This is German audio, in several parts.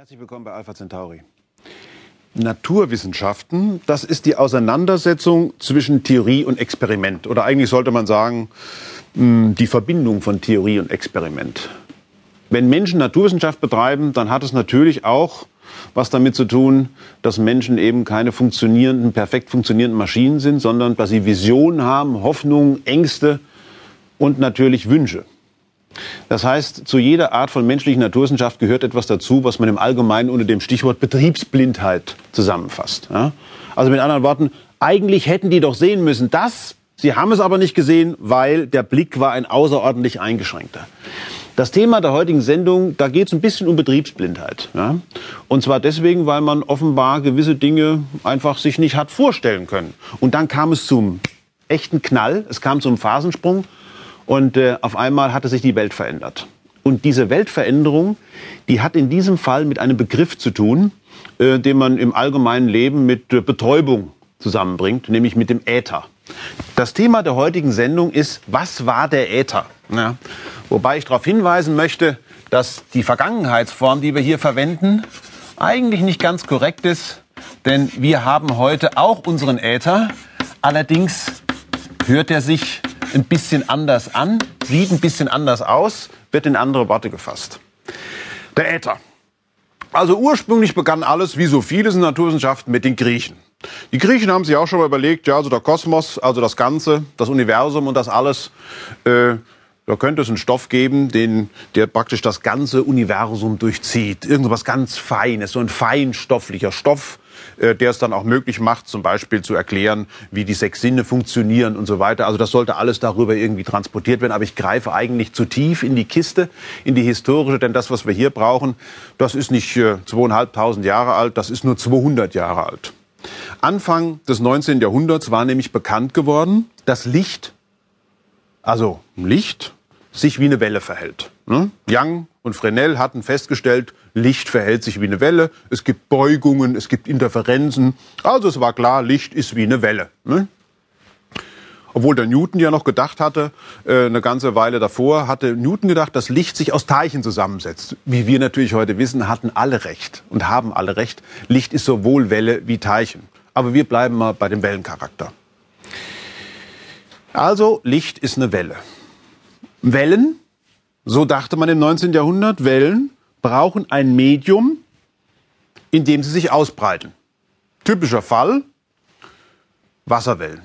Herzlich willkommen bei Alpha Centauri. Naturwissenschaften, das ist die Auseinandersetzung zwischen Theorie und Experiment. Oder eigentlich sollte man sagen, hm, die Verbindung von Theorie und Experiment. Wenn Menschen Naturwissenschaft betreiben, dann hat es natürlich auch was damit zu tun, dass Menschen eben keine funktionierenden, perfekt funktionierenden Maschinen sind, sondern dass sie Visionen haben, Hoffnungen, Ängste und natürlich Wünsche. Das heißt, zu jeder Art von menschlichen Naturwissenschaft gehört etwas dazu, was man im Allgemeinen unter dem Stichwort Betriebsblindheit zusammenfasst. Ja? Also mit anderen Worten, eigentlich hätten die doch sehen müssen, dass sie haben es aber nicht gesehen, weil der Blick war ein außerordentlich eingeschränkter. Das Thema der heutigen Sendung, da geht es ein bisschen um Betriebsblindheit. Ja? Und zwar deswegen, weil man offenbar gewisse Dinge einfach sich nicht hat vorstellen können. Und dann kam es zum echten Knall, es kam zum Phasensprung und äh, auf einmal hatte sich die Welt verändert. Und diese Weltveränderung, die hat in diesem Fall mit einem Begriff zu tun, äh, den man im allgemeinen Leben mit äh, Betäubung zusammenbringt, nämlich mit dem Äther. Das Thema der heutigen Sendung ist, was war der Äther? Ja. Wobei ich darauf hinweisen möchte, dass die Vergangenheitsform, die wir hier verwenden, eigentlich nicht ganz korrekt ist, denn wir haben heute auch unseren Äther. Allerdings hört er sich ein bisschen anders an, sieht ein bisschen anders aus, wird in andere Worte gefasst. Der Äther. Also ursprünglich begann alles, wie so vieles in Naturwissenschaften, mit den Griechen. Die Griechen haben sich auch schon mal überlegt, ja, also der Kosmos, also das Ganze, das Universum und das alles, äh, da könnte es einen Stoff geben, den, der praktisch das ganze Universum durchzieht. Irgendwas ganz Feines, so ein feinstofflicher Stoff, äh, der es dann auch möglich macht, zum Beispiel zu erklären, wie die sechs Sinne funktionieren und so weiter. Also das sollte alles darüber irgendwie transportiert werden. Aber ich greife eigentlich zu tief in die Kiste, in die historische, denn das, was wir hier brauchen, das ist nicht äh, zweieinhalbtausend Jahre alt, das ist nur 200 Jahre alt. Anfang des 19. Jahrhunderts war nämlich bekannt geworden, dass Licht, also Licht, sich wie eine Welle verhält. Ne? Young und Fresnel hatten festgestellt, Licht verhält sich wie eine Welle, es gibt Beugungen, es gibt Interferenzen. Also es war klar, Licht ist wie eine Welle. Ne? Obwohl der Newton ja noch gedacht hatte, äh, eine ganze Weile davor, hatte Newton gedacht, dass Licht sich aus Teilchen zusammensetzt. Wie wir natürlich heute wissen, hatten alle recht und haben alle recht. Licht ist sowohl Welle wie Teilchen. Aber wir bleiben mal bei dem Wellencharakter. Also Licht ist eine Welle. Wellen, so dachte man im 19. Jahrhundert, Wellen brauchen ein Medium, in dem sie sich ausbreiten. Typischer Fall, Wasserwellen.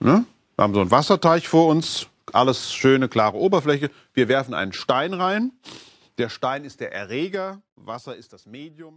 Ne? Wir haben so einen Wasserteich vor uns, alles schöne, klare Oberfläche. Wir werfen einen Stein rein. Der Stein ist der Erreger, Wasser ist das Medium.